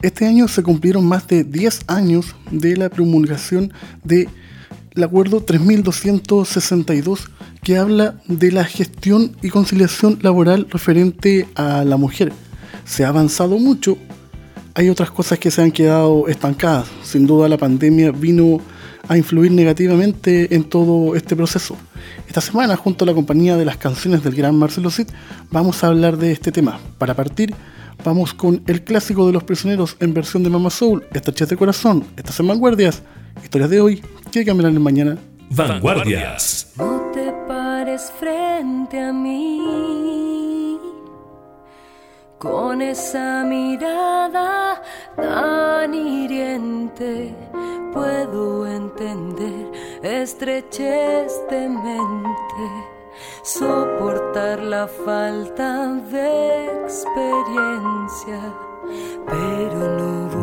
Este año se cumplieron más de 10 años de la promulgación del Acuerdo 3262 que habla de la gestión y conciliación laboral referente a la mujer. Se ha avanzado mucho, hay otras cosas que se han quedado estancadas. Sin duda la pandemia vino a influir negativamente en todo este proceso. Esta semana, junto a la compañía de las canciones del gran Marcelo Cid, vamos a hablar de este tema. Para partir, vamos con el clásico de los prisioneros en versión de Mama Soul, Estachez de Corazón, estas en Vanguardias, historias de hoy que cambiarán en mañana. Vanguardias. No te pares frente a mí con esa mirada tan hiriente. Puedo entender estrechez de mente soportar la falta de experiencia, pero no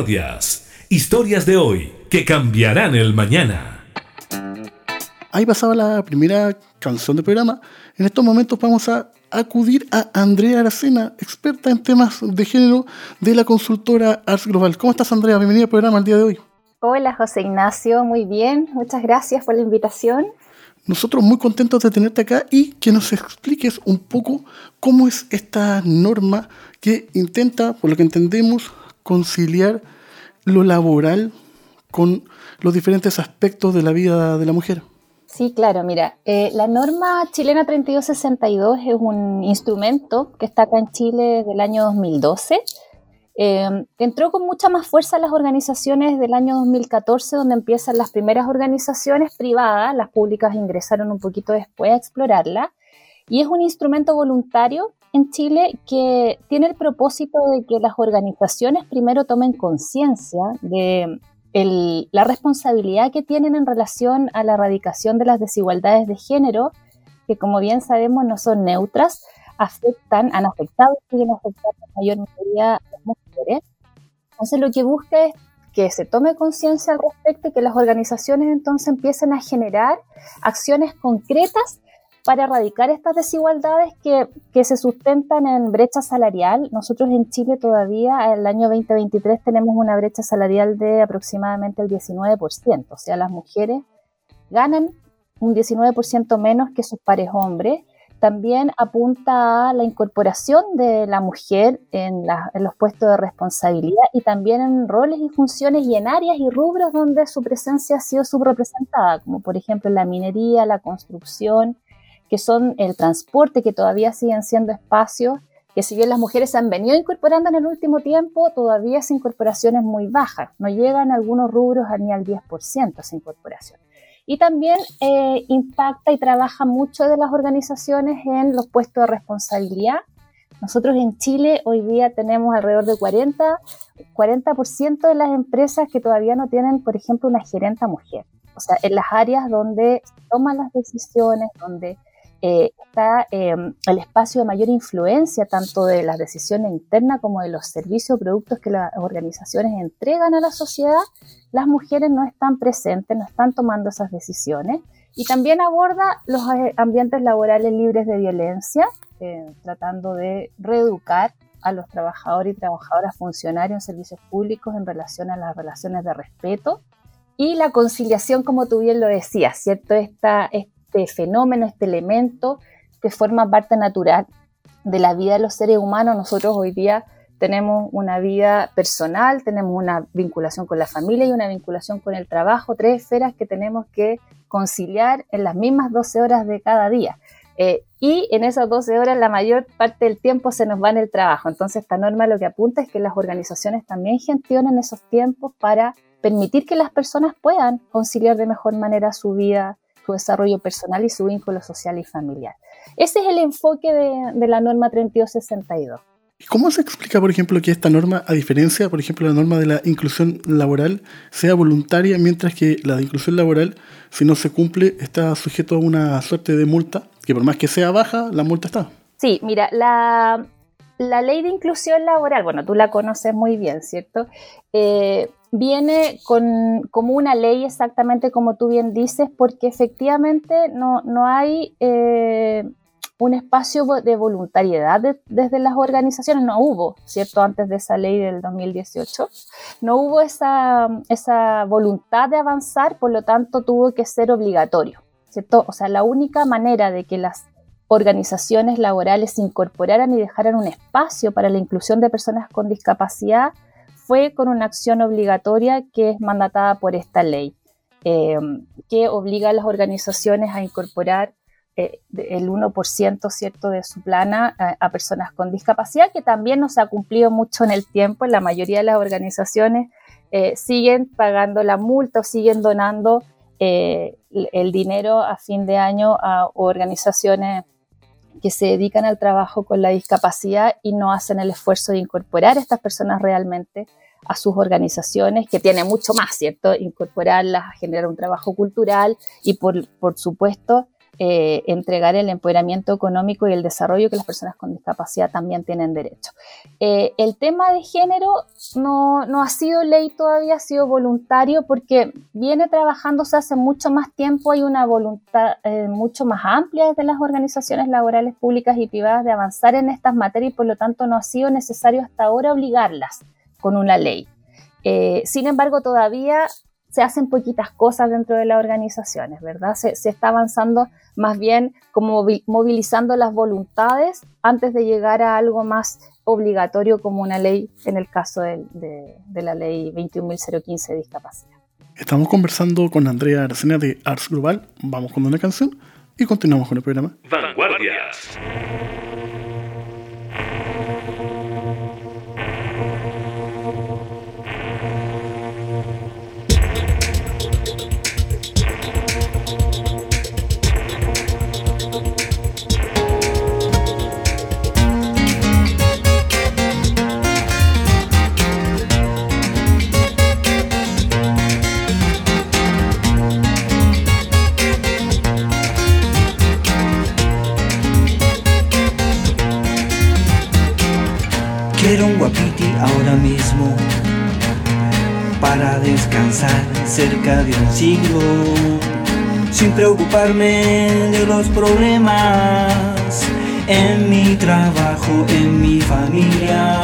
Vanguardias. Historias de hoy que cambiarán el mañana. Ahí pasaba la primera canción del programa. En estos momentos vamos a acudir a Andrea Aracena, experta en temas de género de la consultora Ars Global. ¿Cómo estás, Andrea? Bienvenida al programa el día de hoy. Hola, José Ignacio. Muy bien. Muchas gracias por la invitación. Nosotros muy contentos de tenerte acá y que nos expliques un poco cómo es esta norma que intenta, por lo que entendemos, conciliar lo laboral con los diferentes aspectos de la vida de la mujer. Sí, claro, mira, eh, la norma chilena 3262 es un instrumento que está acá en Chile desde el año 2012. Eh, entró con mucha más fuerza en las organizaciones del año 2014, donde empiezan las primeras organizaciones privadas, las públicas ingresaron un poquito después a explorarla, y es un instrumento voluntario en Chile que tiene el propósito de que las organizaciones primero tomen conciencia de la responsabilidad que tienen en relación a la erradicación de las desigualdades de género, que como bien sabemos no son neutras, afectan, han afectado y siguen afectando a la mayor mayoría de las mujeres. Entonces lo que busca es que se tome conciencia al respecto y que las organizaciones entonces empiecen a generar acciones concretas para erradicar estas desigualdades que, se sustentan en brecha salarial. Nosotros en Chile todavía, en el año 2023, tenemos una brecha salarial de aproximadamente el 19%, o sea, las mujeres ganan un 19% menos que sus pares hombres. También apunta a la incorporación de la mujer en, en, los puestos de responsabilidad y también en roles y funciones y en áreas y rubros donde su presencia ha sido subrepresentada, como por ejemplo la minería, la construcción, que son el transporte, que todavía siguen siendo espacios que si bien las mujeres se han venido incorporando en el último tiempo, todavía esa incorporación es muy baja, no llegan algunos rubros ni al 10% esa incorporación. Y también eh, impacta y trabaja mucho de las organizaciones en los puestos de responsabilidad. Nosotros en Chile hoy día tenemos alrededor de 40, 40% de las empresas que todavía no tienen, por ejemplo, una gerenta mujer. O sea, en las áreas donde se toman las decisiones, donde eh, está em, el espacio de mayor influencia tanto de las decisiones internas como de los servicios o productos que las organizaciones entregan a la sociedad, las mujeres no están presentes, no están tomando esas decisiones. Y también aborda los eh, ambientes laborales libres de violencia, eh, tratando de reeducar a los trabajadores y trabajadoras funcionarios en servicios públicos en relación a las relaciones de respeto y la conciliación, como tú bien lo decías, ¿cierto? Esta, este fenómeno, este elemento que forma parte natural de la vida de los seres humanos. Nosotros hoy día tenemos una vida personal, tenemos una vinculación con la familia y una vinculación con el trabajo, tres esferas que tenemos que conciliar en las mismas 12 horas de cada día. Eh, y en esas 12 horas la mayor parte del tiempo se nos va en el trabajo. Entonces esta norma lo que apunta es que las organizaciones también gestionen esos tiempos para permitir que las personas puedan conciliar de mejor manera su vida su desarrollo personal y su vínculo social y familiar. Ese es el enfoque de, la norma 3262. ¿Cómo se explica, por ejemplo, que esta norma, a diferencia, por ejemplo, la norma de la inclusión laboral, sea voluntaria, mientras que la de inclusión laboral, si no se cumple, está sujeto a una suerte de multa, que por más que sea baja, la multa está? Sí, mira, la, la ley de inclusión laboral, bueno, tú la conoces muy bien, ¿cierto? Eh, viene con, como una ley exactamente como tú bien dices, porque efectivamente no, no hay, eh, un espacio de voluntariedad desde las organizaciones. No hubo, ¿cierto? Antes de esa ley del 2018, no hubo esa, esa voluntad de avanzar, por lo tanto tuvo que ser obligatorio, ¿cierto? O sea, la única manera de que las organizaciones laborales se incorporaran y dejaran un espacio para la inclusión de personas con discapacidad fue con una acción obligatoria que es mandatada por esta ley, eh, que obliga a las organizaciones a incorporar eh, el 1% ¿cierto? de su plana a, personas con discapacidad, que también no se ha cumplido mucho en el tiempo. La mayoría de las organizaciones eh, siguen pagando la multa o siguen donando el dinero a fin de año a organizaciones que se dedican al trabajo con la discapacidad y no hacen el esfuerzo de incorporar a estas personas realmente a sus organizaciones, que tiene mucho más, ¿cierto? Incorporarlas, a generar un trabajo cultural y, por, por supuesto, eh, entregar el empoderamiento económico y el desarrollo que las personas con discapacidad también tienen derecho. Eh, el tema de género no, no, ha sido ley todavía, ha sido voluntario porque viene trabajándose hace mucho más tiempo, hay una voluntad eh, mucho más amplia desde las organizaciones laborales públicas y privadas de avanzar en estas materias y por lo tanto no ha sido necesario hasta ahora obligarlas con una ley. sin embargo, todavía se hacen poquitas cosas dentro de las organizaciones, ¿verdad? Se, está avanzando más bien como movilizando las voluntades antes de llegar a algo más obligatorio como una ley, en el caso de, de la ley 21.015 de discapacidad. Estamos conversando con Andrea Aracena de Arts Global. Vamos con una canción y continuamos con el programa. Vanguardias. Cerca de un siglo, sin preocuparme de los problemas en mi trabajo, en mi familia.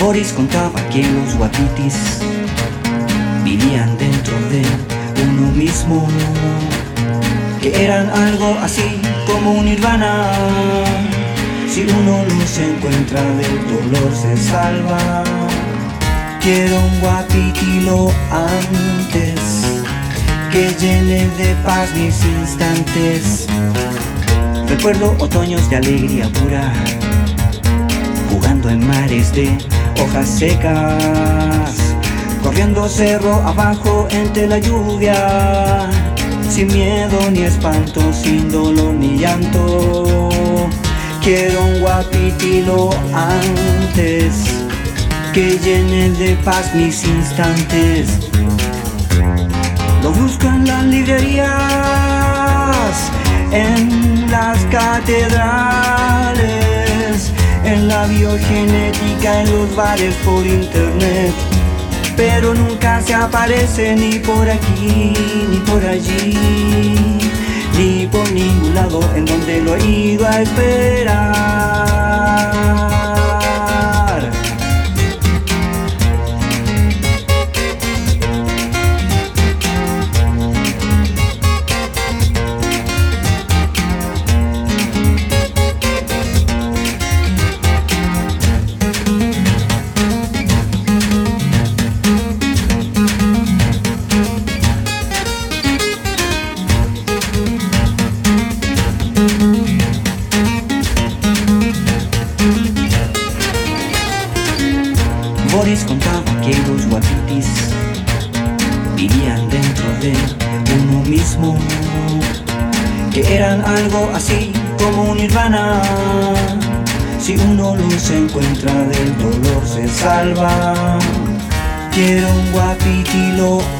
Boris contaba que los guapitis vivían dentro de uno mismo, que eran algo así como un nirvana. Si uno los encuentra del dolor se salva. Quiero un guapitilo antes que llene de paz mis instantes. Recuerdo otoños de alegría pura, jugando en mares de hojas secas, corriendo cerro abajo entre la lluvia, sin miedo ni espanto, sin dolor ni llanto. Quiero un guapitilo antes que llene de paz mis instantes. Lo busco en las librerías, en las catedrales, en la biogenética, en los bares por internet. Pero nunca se aparece ni por aquí, ni por allí, ni por ningún lado en donde lo he ido a esperar.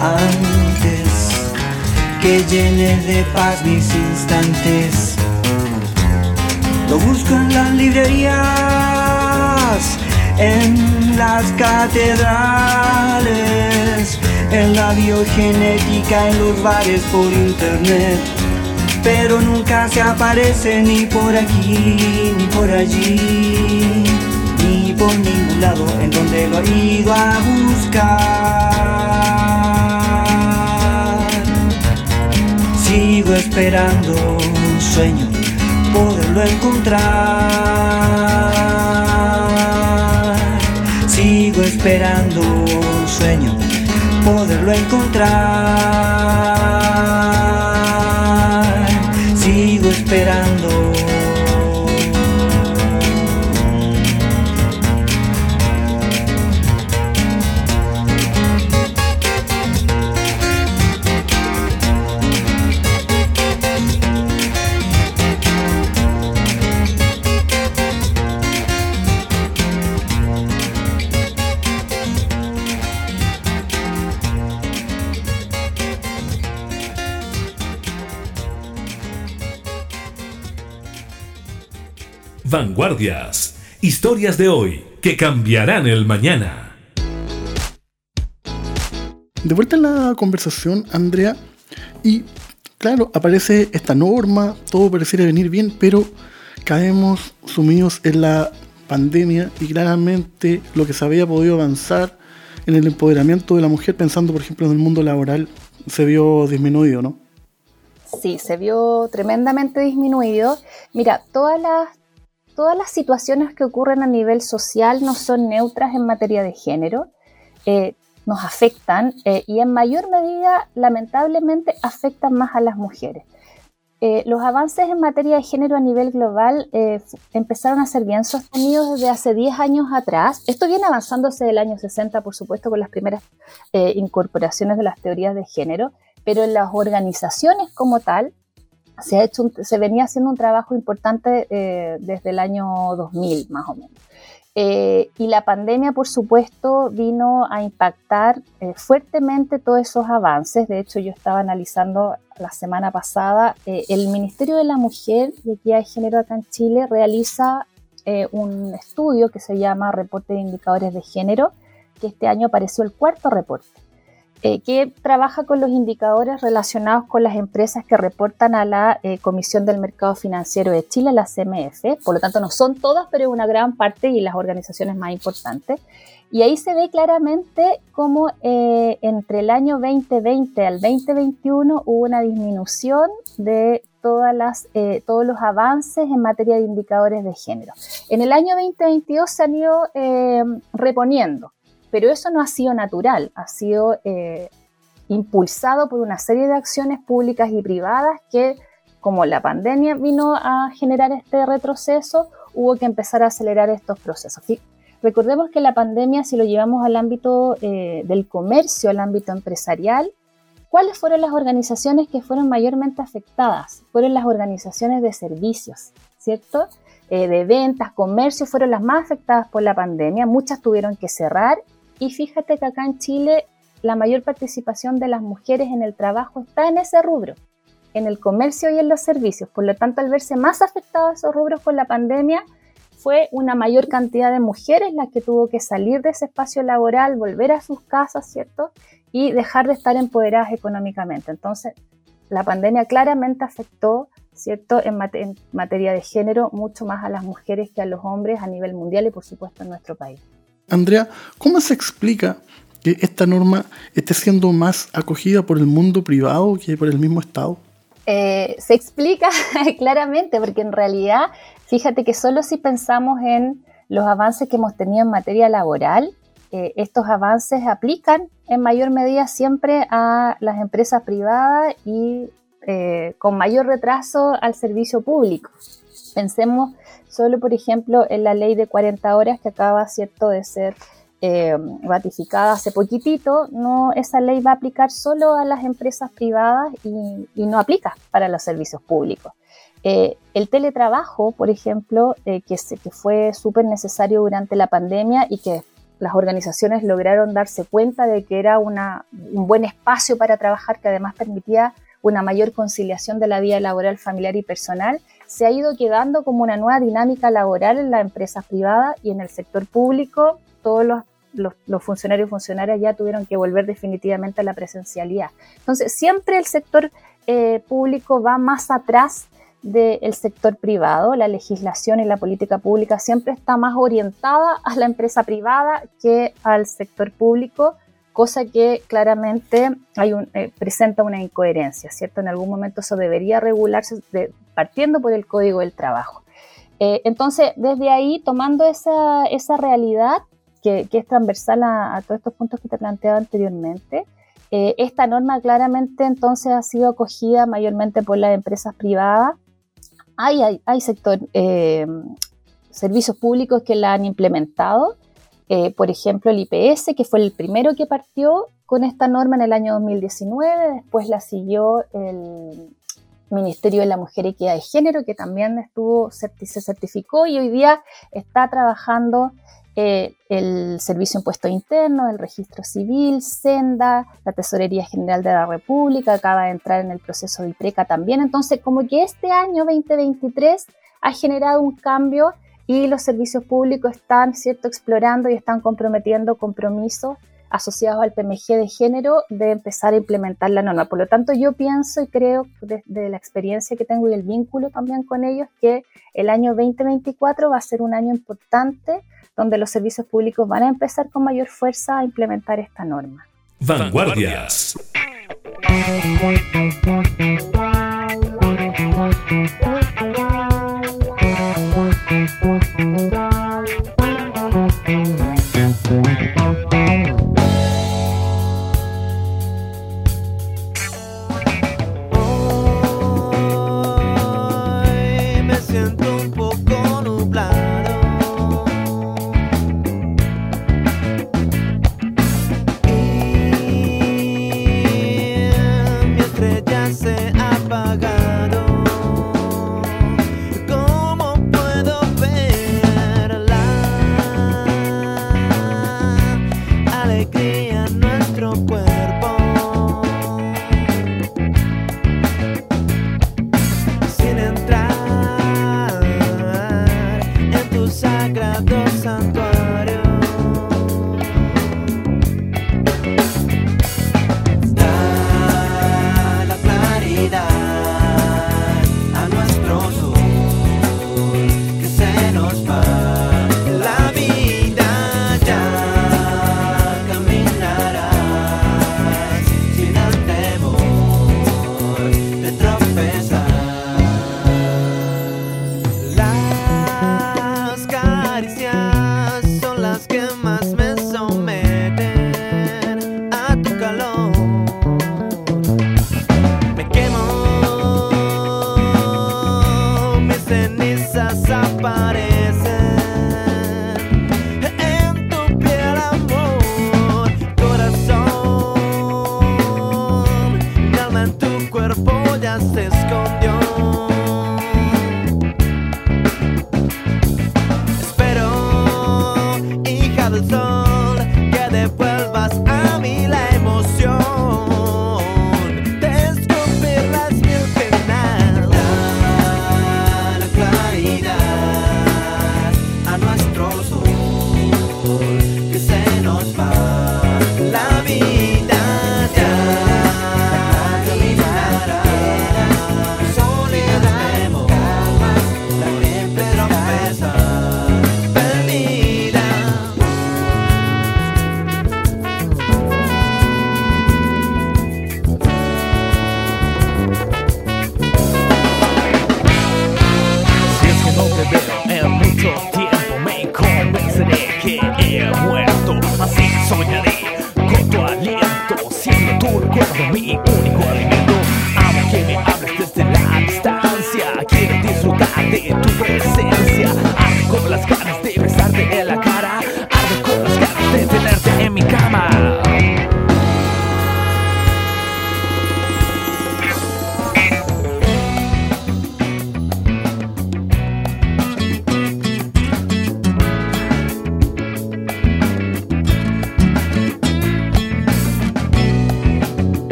Antes que llene de paz mis instantes. Lo busco en las librerías, en las catedrales, en la biogenética, en los bares por internet pero nunca se aparece ni por aquí ni por allí, ni por ningún lado en donde lo ha ido a buscar. Sigo esperando, sueño poderlo encontrar. Sigo esperando, sueño poderlo encontrar. Sigo esperando. Vanguardias. Historias de hoy que cambiarán el mañana. De vuelta en la conversación, Andrea, y claro, aparece esta norma, todo pareciera venir bien, pero caemos sumidos en la pandemia y claramente lo que se había podido avanzar en el empoderamiento de la mujer, pensando por ejemplo en el mundo laboral, se vio disminuido, ¿no? Sí, se vio tremendamente disminuido. Mira, todas las todas las situaciones que ocurren a nivel social no son neutras en materia de género, eh, nos afectan eh, y en mayor medida, lamentablemente, afectan más a las mujeres. Eh, los avances en materia de género a nivel global empezaron a ser bien sostenidos desde hace 10 años atrás. Esto viene avanzando desde el año 60, por supuesto, con las primeras incorporaciones de las teorías de género, pero en las organizaciones como tal, se, ha hecho se venía haciendo un trabajo importante eh, desde el año 2000, más o menos. Eh, y la pandemia, por supuesto, vino a impactar eh, fuertemente todos esos avances. De hecho, yo estaba analizando la semana pasada, el Ministerio de la Mujer y Equidad de Género acá en Chile realiza un estudio que se llama Reporte de Indicadores de Género, que este año apareció el cuarto reporte. Eh, que trabaja con los indicadores relacionados con las empresas que reportan a la eh, Comisión del Mercado Financiero de Chile, la CMF. Por lo tanto, no son todas, pero es una gran parte y las organizaciones más importantes. Y ahí se ve claramente cómo eh, entre el año 2020 al 2021 hubo una disminución de todas las, todos los avances en materia de indicadores de género. En el año 2022 se han ido reponiendo. Pero eso no ha sido natural, ha sido eh, impulsado por una serie de acciones públicas y privadas que, como la pandemia vino a generar este retroceso, hubo que empezar a acelerar estos procesos. Recordemos que la pandemia, si lo llevamos al ámbito eh, del comercio, al ámbito empresarial, ¿cuáles fueron las organizaciones que fueron mayormente afectadas? Fueron las organizaciones de servicios, ¿cierto? Eh, de ventas, comercio, fueron las más afectadas por la pandemia. Muchas tuvieron que cerrar y fíjate que acá en Chile la mayor participación de las mujeres en el trabajo está en ese rubro, en el comercio y en los servicios. Por lo tanto, al verse más afectados esos rubros con la pandemia, fue una mayor cantidad de mujeres las que tuvo que salir de ese espacio laboral, volver a sus casas, ¿cierto? Y dejar de estar empoderadas económicamente. Entonces, la pandemia claramente afectó, ¿cierto?, en, en materia de género, mucho más a las mujeres que a los hombres a nivel mundial y, por supuesto, en nuestro país. Andrea, ¿cómo se explica que esta norma esté siendo más acogida por el mundo privado que por el mismo Estado? Eh, se explica claramente, porque en realidad, fíjate que solo si pensamos en los avances que hemos tenido en materia laboral, eh, estos avances aplican en mayor medida siempre a las empresas privadas y eh, con mayor retraso al servicio público. Pensemos solo, por ejemplo, en la ley de 40 horas que acaba, cierto, de ser eh, ratificada hace poquitito, no, esa ley va a aplicar solo a las empresas privadas y, no aplica para los servicios públicos. Eh, el teletrabajo, por ejemplo, eh, que, que, fue súper necesario durante la pandemia y que las organizaciones lograron darse cuenta de que era un buen espacio para trabajar que además permitía una mayor conciliación de la vida laboral, familiar y personal, se ha ido quedando como una nueva dinámica laboral en las empresas privadas y en el sector público. Todos los, funcionarios y funcionarias ya tuvieron que volver definitivamente a la presencialidad. Entonces, siempre el sector eh, público va más atrás del sector privado. La legislación y la política pública siempre está más orientada a la empresa privada que al sector público, cosa que claramente hay un, eh, presenta una incoherencia, ¿cierto? En algún momento eso debería regularse partiendo por el Código del Trabajo. Eh, entonces, desde ahí, tomando esa, esa realidad, que, es transversal a, todos estos puntos que te planteaba anteriormente, eh, esta norma claramente entonces ha sido acogida mayormente por las empresas privadas hay, hay, sector, eh, servicios públicos que la han implementado. Eh, por ejemplo, el IPS, que fue el primero que partió con esta norma en el año 2019, después la siguió el Ministerio de la Mujer y Equidad de Género, que también estuvo, se certificó y hoy día está trabajando eh, el Servicio Impuesto Interno, el Registro Civil, Senda, la Tesorería General de la República, acaba de entrar en el proceso de IPRECA también. Entonces, como que este año 2023 ha generado un cambio y los servicios públicos están ¿cierto? explorando y están comprometiendo compromisos asociados al PMG de género de empezar a implementar la norma. Por lo tanto, yo pienso y creo desde de la experiencia que tengo y el vínculo también con ellos que el año 2024 va a ser un año importante donde los servicios públicos van a empezar con mayor fuerza a implementar esta norma. Vanguardias. Vanguardias. Thank.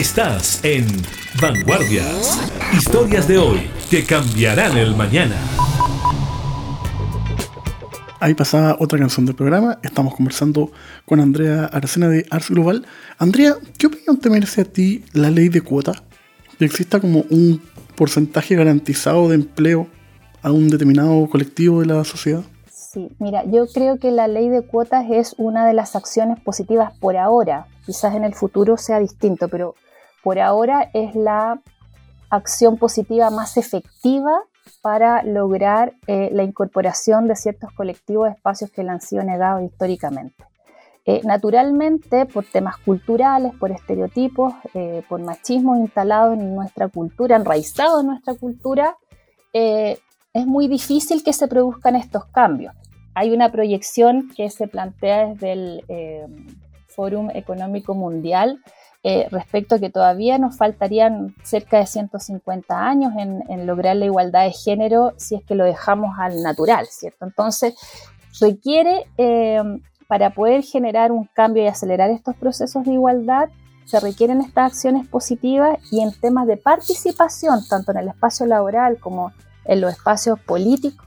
Estás en Vanguardias. Historias de hoy que cambiarán el mañana. Ahí pasaba otra canción del programa. Estamos conversando con Andrea Aracena de Ars Global. Andrea, ¿qué opinión te merece a ti la ley de cuota? Que exista como un porcentaje garantizado de empleo a un determinado colectivo de la sociedad. Sí, mira, yo creo que la ley de cuotas es una de las acciones positivas por ahora. Quizás en el futuro sea distinto, pero por ahora es la acción positiva más efectiva para lograr eh, la incorporación de ciertos colectivos a espacios que le han sido negados históricamente. Eh, naturalmente, por temas culturales, por estereotipos, eh, por machismo instalado en nuestra cultura, enraizado en nuestra cultura, es muy difícil que se produzcan estos cambios. Hay una proyección que se plantea desde el Fórum Económico Mundial eh, respecto a que todavía nos faltarían cerca de 150 años en, lograr la igualdad de género si es que lo dejamos al natural, ¿cierto? Entonces, requiere, eh, para poder generar un cambio y acelerar estos procesos de igualdad, se requieren estas acciones positivas y en temas de participación, tanto en el espacio laboral como en los espacios políticos,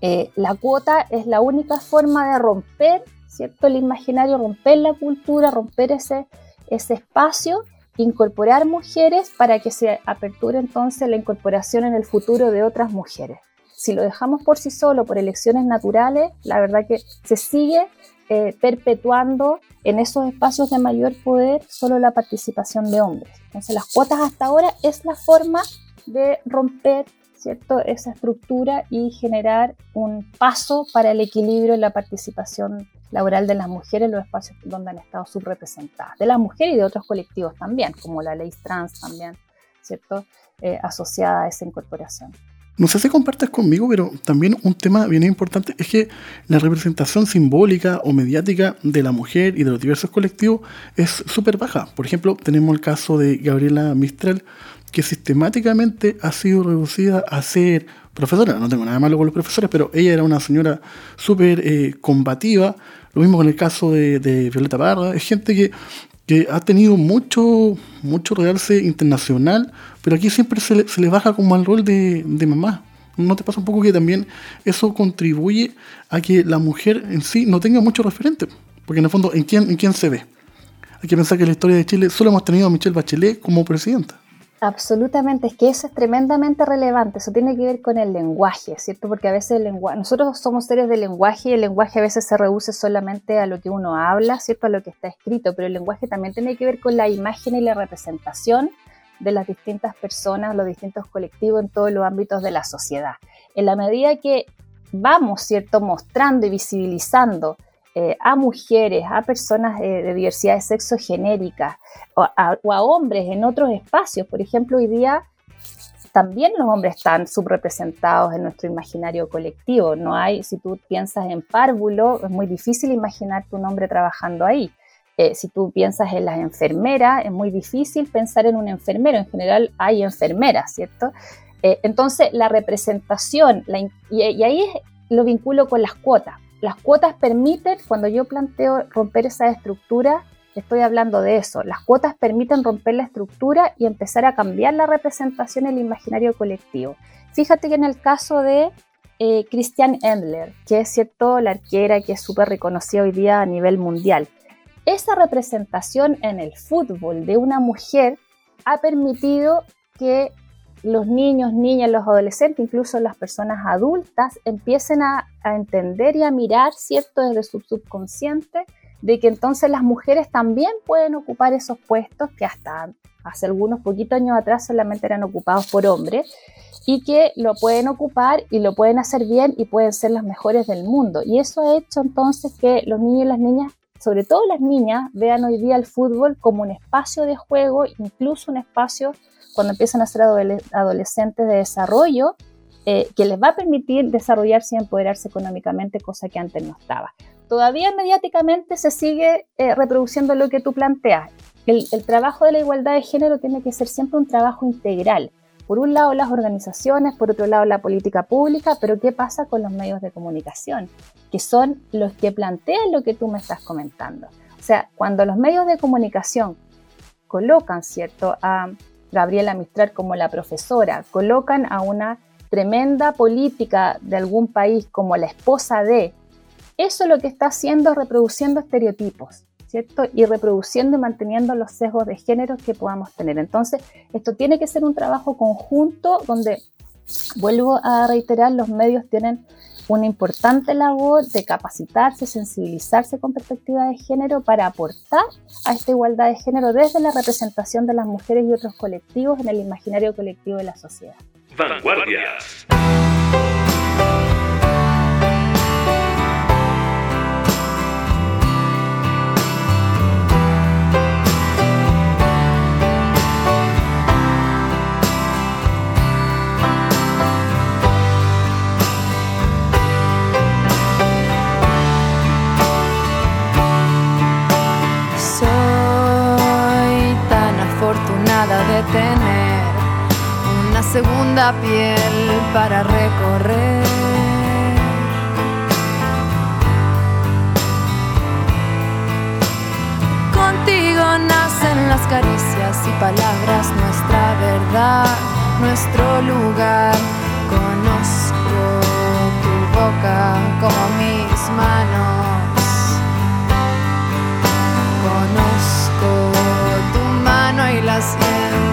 eh, la cuota es la única forma de romper, ¿cierto? El imaginario, romper la cultura, romper ese, ese espacio, incorporar mujeres para que se aperture entonces la incorporación en el futuro de otras mujeres. Si lo dejamos por sí solo, por elecciones naturales, la verdad que se sigue eh, perpetuando en esos espacios de mayor poder solo la participación de hombres. Entonces las cuotas hasta ahora es la forma de romper ¿cierto? esa estructura y generar un paso para el equilibrio en la participación laboral de las mujeres en los espacios donde han estado subrepresentadas, de las mujeres y de otros colectivos también, como la ley trans también, ¿cierto? Eh, asociada a esa incorporación. No sé si compartes conmigo, pero también un tema bien importante es que la representación simbólica o mediática de la mujer y de los diversos colectivos es súper baja. Por ejemplo, tenemos el caso de Gabriela Mistral, que sistemáticamente ha sido reducida a ser profesora. No tengo nada malo con los profesores, pero ella era una señora súper eh, combativa. Lo mismo con el caso de, Violeta Parra. Es gente que, ha tenido mucho, mucho realce internacional, pero aquí siempre se le, se baja como al rol de, mamá. ¿No te pasa un poco que también eso contribuye a que la mujer en sí no tenga mucho referente? Porque en el fondo, ¿en quién, en quién se ve? Hay que pensar que en la historia de Chile solo hemos tenido a Michelle Bachelet como presidenta. Absolutamente, es que eso es tremendamente relevante, eso tiene que ver con el lenguaje, ¿cierto? Porque a veces el lenguaje, nosotros somos seres de lenguaje y el lenguaje a veces se reduce solamente a lo que uno habla, ¿cierto? A lo que está escrito, pero el lenguaje también tiene que ver con la imagen y la representación de las distintas personas, los distintos colectivos en todos los ámbitos de la sociedad. En la medida que vamos, ¿cierto? Mostrando y visibilizando eh, a mujeres, a personas de diversidad de sexo genérica o a, hombres en otros espacios. Por ejemplo, hoy día también los hombres están subrepresentados en nuestro imaginario colectivo. No hay, si tú piensas en párvulo, es muy difícil imaginarte un hombre trabajando ahí. Eh, si tú piensas en las enfermeras, es muy difícil pensar en un enfermero. En general hay enfermeras, ¿cierto? Eh, entonces, la representación, y, y ahí lo vinculo con las cuotas. Las cuotas permiten, cuando yo planteo romper esa estructura, estoy hablando de eso. Las cuotas permiten romper la estructura y empezar a cambiar la representación en el imaginario colectivo. Fíjate que en el caso de eh, Christian Endler, que es cierto, la arquera que es súper reconocida hoy día a nivel mundial, esa representación en el fútbol de una mujer ha permitido que los niños, niñas, los adolescentes, incluso las personas adultas, empiecen a, entender y a mirar, ¿cierto?, desde su subconsciente, de que entonces las mujeres también pueden ocupar esos puestos que hasta hace algunos poquitos años atrás solamente eran ocupados por hombres y que lo pueden ocupar y lo pueden hacer bien y pueden ser las mejores del mundo. Y eso ha hecho entonces que los niños y las niñas, sobre todo las niñas, vean hoy día el fútbol como un espacio de juego, incluso un espacio cuando empiezan a ser adolescentes de desarrollo, eh, que les va a permitir desarrollarse y empoderarse económicamente, cosa que antes no estaba. Todavía mediáticamente se sigue eh, reproduciendo lo que tú planteas. El, trabajo de la igualdad de género tiene que ser siempre un trabajo integral. Por un lado las organizaciones, por otro lado la política pública, pero ¿qué pasa con los medios de comunicación? Que son los que plantean lo que tú me estás comentando. O sea, cuando los medios de comunicación colocan, ¿cierto?, Gabriela Mistral como la profesora, colocan a una tremenda política de algún país como la esposa de, eso lo que está haciendo es reproduciendo estereotipos, ¿cierto? Y reproduciendo y manteniendo los sesgos de género que podamos tener. Entonces, esto tiene que ser un trabajo conjunto donde, vuelvo a reiterar, los medios tienen una importante labor de capacitarse, sensibilizarse con perspectiva de género para aportar a esta igualdad de género desde la representación de las mujeres y otros colectivos en el imaginario colectivo de la sociedad. Vanguardias. Tener una segunda piel para recorrer. Contigo nacen las caricias y palabras, nuestra verdad, nuestro lugar. Conozco tu boca como mis manos. Conozco tu mano y la siento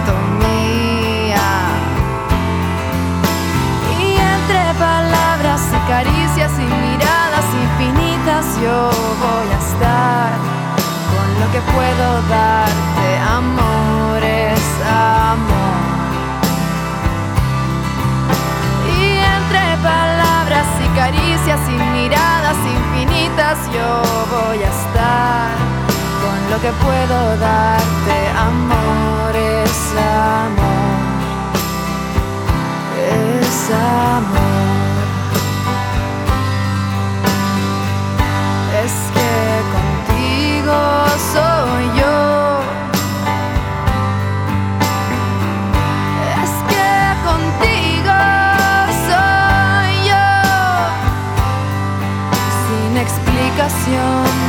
caricias y miradas infinitas yo voy a estar con lo que puedo darte. Amor es amor. Y entre palabras y caricias y miradas infinitas yo voy a estar lo que puedo darte, amor, es amor, es amor. Contigo soy yo. Es que contigo soy yo. Sin explicación.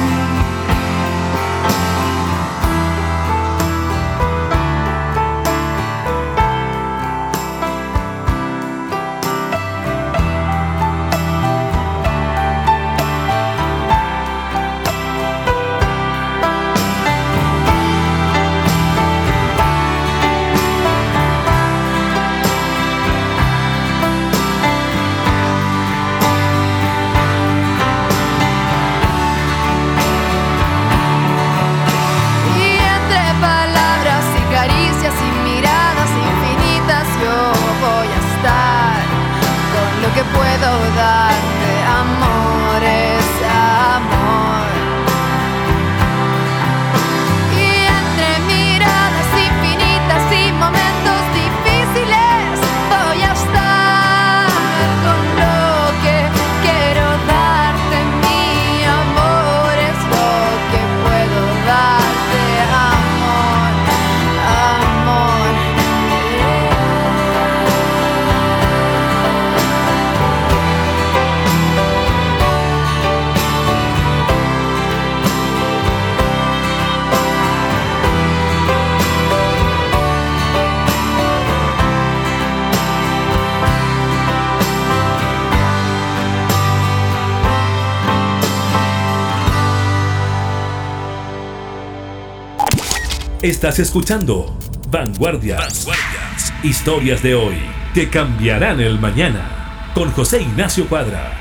Estás escuchando Vanguardias. Vanguardias. Historias de hoy que cambiarán el mañana. Con José Ignacio Cuadra.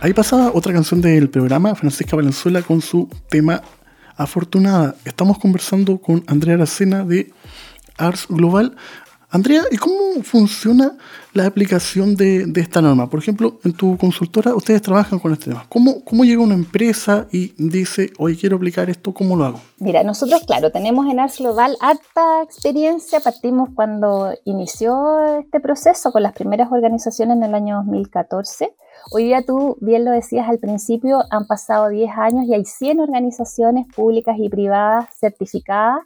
Ahí pasaba otra canción del programa, Francisca Valenzuela, con su tema Afortunada. Estamos conversando con Andrea Aracena de Ars Global. Andrea, ¿y cómo funciona la aplicación de, esta norma? Por ejemplo, en tu consultora ustedes trabajan con este tema. ¿Cómo, ¿Cómo llega una empresa y dice, hoy quiero aplicar esto? ¿Cómo lo hago? Mira, nosotros, claro, tenemos en Ars Global alta experiencia. Partimos cuando inició este proceso con las primeras organizaciones en el año 2014. Hoy día tú bien lo decías al principio, han pasado 10 años y hay 100 organizaciones públicas y privadas certificadas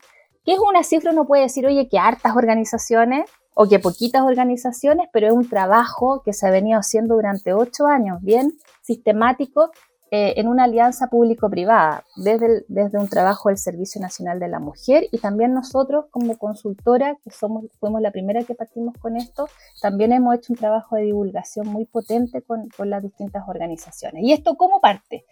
que es una cifra, uno puede decir, oye, que hartas organizaciones o que poquitas organizaciones, pero es un trabajo que se ha venido haciendo durante ocho años, bien sistemático, eh, en una alianza público-privada, desde, desde un trabajo del Servicio Nacional de la Mujer y también nosotros como consultora, que somos, fuimos la primera que partimos con esto, también hemos hecho un trabajo de divulgación muy potente con, con las distintas organizaciones. ¿Y esto cómo parte?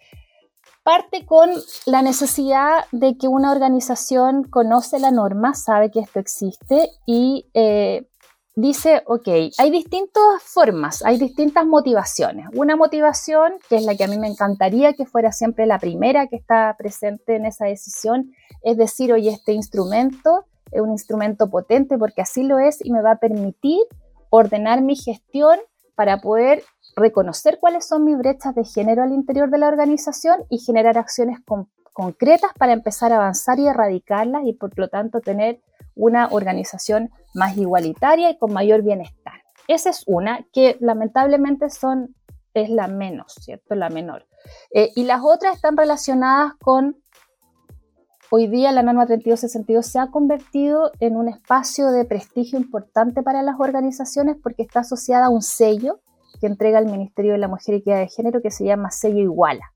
Parte con la necesidad de que una organización conoce la norma, sabe que esto existe y eh, dice, ok, hay distintas formas, hay distintas motivaciones. Una motivación, que es la que a mí me encantaría que fuera siempre la primera que está presente en esa decisión, es decir, oye, este instrumento es un instrumento potente porque así lo es y me va a permitir ordenar mi gestión para poder reconocer cuáles son mis brechas de género al interior de la organización y generar acciones concretas para empezar a avanzar y erradicarlas y por lo tanto tener una organización más igualitaria y con mayor bienestar. Esa es una que lamentablemente son, es la menos, ¿cierto? La menor. Eh, y las otras están relacionadas con, hoy día la norma 3262 se ha convertido en un espacio de prestigio importante para las organizaciones porque está asociada a un sello que entrega el Ministerio de la Mujer y Equidad de Género que se llama sello Iguala.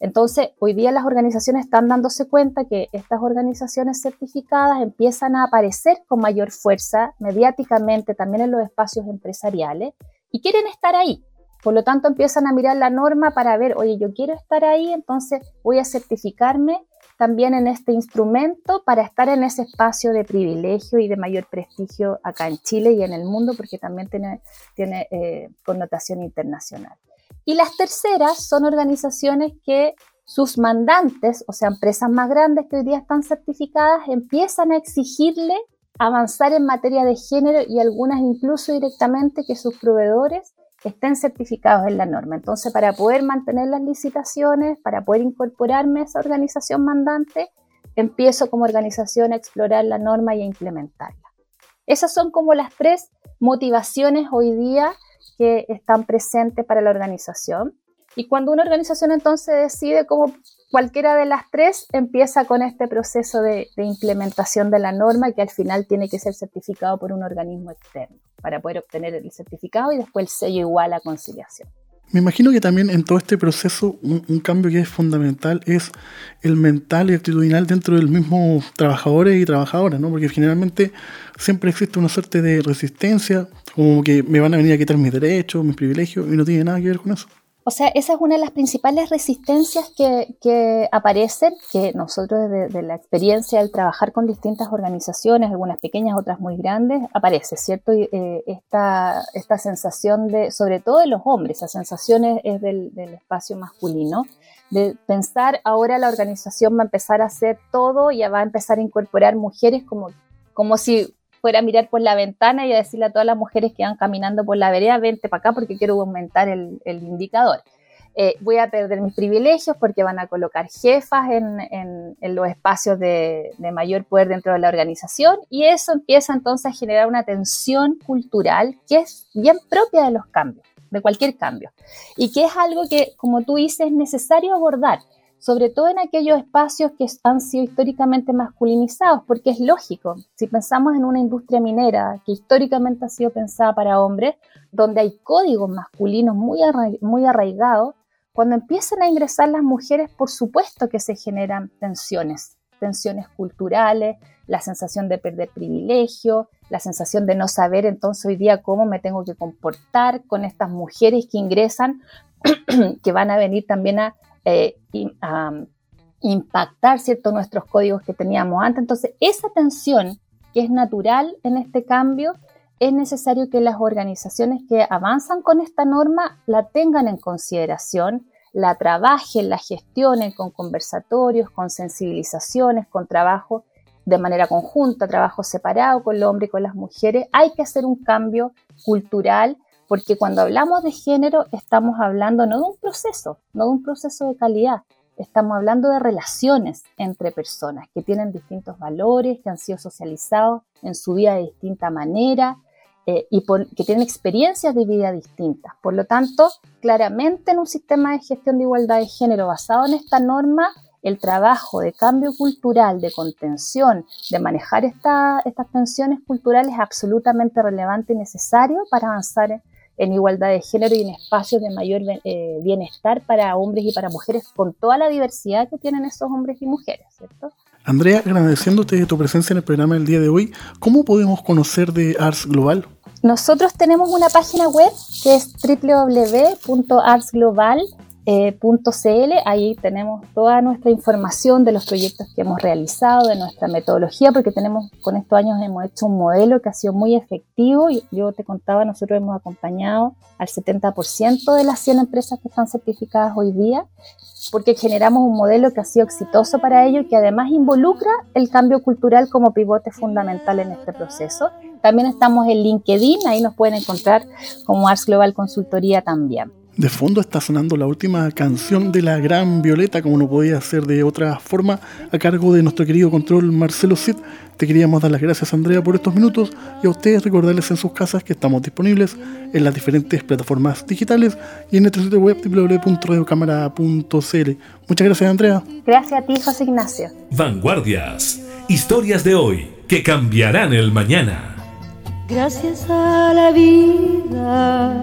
Entonces, hoy día las organizaciones están dándose cuenta que estas organizaciones certificadas empiezan a aparecer con mayor fuerza mediáticamente también en los espacios empresariales y quieren estar ahí. Por lo tanto, empiezan a mirar la norma para ver, oye, yo quiero estar ahí, entonces voy a certificarme también en este instrumento para estar en ese espacio de privilegio y de mayor prestigio acá en Chile y en el mundo, porque también tiene, eh, connotación internacional. Y las terceras son organizaciones que sus mandantes, o sea, empresas más grandes que hoy día están certificadas, empiezan a exigirle avanzar en materia de género y algunas incluso directamente que sus proveedores estén certificados en la norma. Entonces, para poder mantener las licitaciones, para poder incorporarme a esa organización mandante, empiezo como organización a explorar la norma y a implementarla. Esas son como las tres motivaciones hoy día que están presentes para la organización. Y cuando una organización entonces decide como cualquiera de las tres, empieza con este proceso de, implementación de la norma que al final tiene que ser certificado por un organismo externo para poder obtener el certificado y después el sello igual a conciliación. Me imagino que también en todo este proceso un, cambio que es fundamental es el mental y actitudinal dentro del mismo trabajadores y trabajadoras, ¿no? Porque generalmente siempre existe una suerte de resistencia, como que me van a venir a quitar mis derechos, mis privilegios, y no tiene nada que ver con eso. O sea, esa es una de las principales resistencias que, aparecen, que nosotros desde, la experiencia al trabajar con distintas organizaciones, algunas pequeñas, otras muy grandes, aparece, ¿cierto? Eh, esta, esta sensación de, sobre todo de los hombres, esa sensación es, del, del, espacio masculino, de pensar ahora la organización va a empezar a hacer todo y va a empezar a incorporar mujeres como, como si fuera a mirar por la ventana y a decirle a todas las mujeres que van caminando por la vereda, vente para acá porque quiero aumentar el, indicador. Eh, voy a perder mis privilegios porque van a colocar jefas en, los espacios de, mayor poder dentro de la organización y eso empieza entonces a generar una tensión cultural que es bien propia de los cambios, de cualquier cambio, y que es algo que, como tú dices, es necesario abordar sobre todo en aquellos espacios que han sido históricamente masculinizados, porque es lógico, si pensamos en una industria minera que históricamente ha sido pensada para hombres, donde hay códigos masculinos muy, arraigados, cuando empiezan a ingresar las mujeres, por supuesto que se generan tensiones, tensiones culturales, la sensación de perder privilegio, la sensación de no saber entonces hoy día cómo me tengo que comportar con estas mujeres que ingresan, que van a venir también a eh, impactar ¿cierto? nuestros códigos que teníamos antes. Entonces, esa tensión que es natural en este cambio, es necesario que las organizaciones que avanzan con esta norma la tengan en consideración, la trabajen, la gestionen con conversatorios, con sensibilizaciones, con trabajo de manera conjunta, trabajo separado con el hombre y con las mujeres. Hay que hacer un cambio cultural porque cuando hablamos de género estamos hablando no de un proceso, no de un proceso de calidad, estamos hablando de relaciones entre personas que tienen distintos valores, que han sido socializados en su vida de distinta manera eh, y que tienen experiencias de vida distintas. Por lo tanto, claramente en un sistema de gestión de igualdad de género basado en esta norma, el trabajo de cambio cultural, de contención, de manejar estas tensiones culturales es absolutamente relevante y necesario para avanzar en igualdad de género y en espacios de mayor eh, bienestar para hombres y para mujeres, con toda la diversidad que tienen esos hombres y mujeres, ¿cierto? Andrea, agradeciéndote tu presencia en el programa del día de hoy, ¿cómo podemos conocer de Arts Global? Nosotros tenemos una página web que es www.artsglobal.com eh, .cl, ahí tenemos toda nuestra información de los proyectos que hemos realizado, de nuestra metodología, porque tenemos con estos años hemos hecho un modelo que ha sido muy efectivo. Yo te contaba, nosotros hemos acompañado al 70% de las 100 empresas que están certificadas hoy día, porque generamos un modelo que ha sido exitoso para ello y que además involucra el cambio cultural como pivote fundamental en este proceso. También estamos en LinkedIn, ahí nos pueden encontrar como Ars Global Consultoría también. De fondo está sonando la última canción de la gran Violeta, como no podía ser de otra forma, a cargo de nuestro querido control Marcelo Cid. Te queríamos dar las gracias, Andrea, por estos minutos y a ustedes recordarles en sus casas que estamos disponibles en las diferentes plataformas digitales y en nuestro sitio web www.radiocámara.cl. Muchas gracias, Andrea. Gracias a ti, José Ignacio. Vanguardias. Historias de hoy que cambiarán el mañana. Gracias a la vida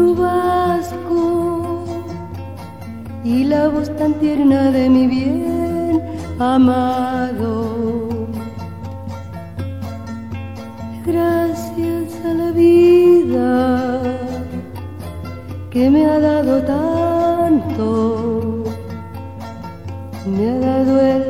chubasco y la voz tan tierna de mi bien amado. Gracias a la vida que me ha dado tanto, me ha dado el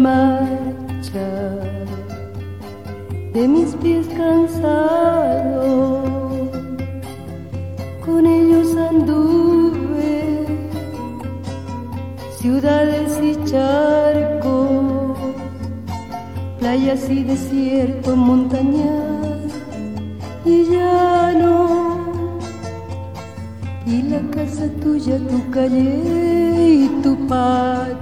marcha de mis pies cansados, con ellos anduve ciudades y charcos, playas y desiertos, montañas y llano, y la casa tuya, tu calle y tu patio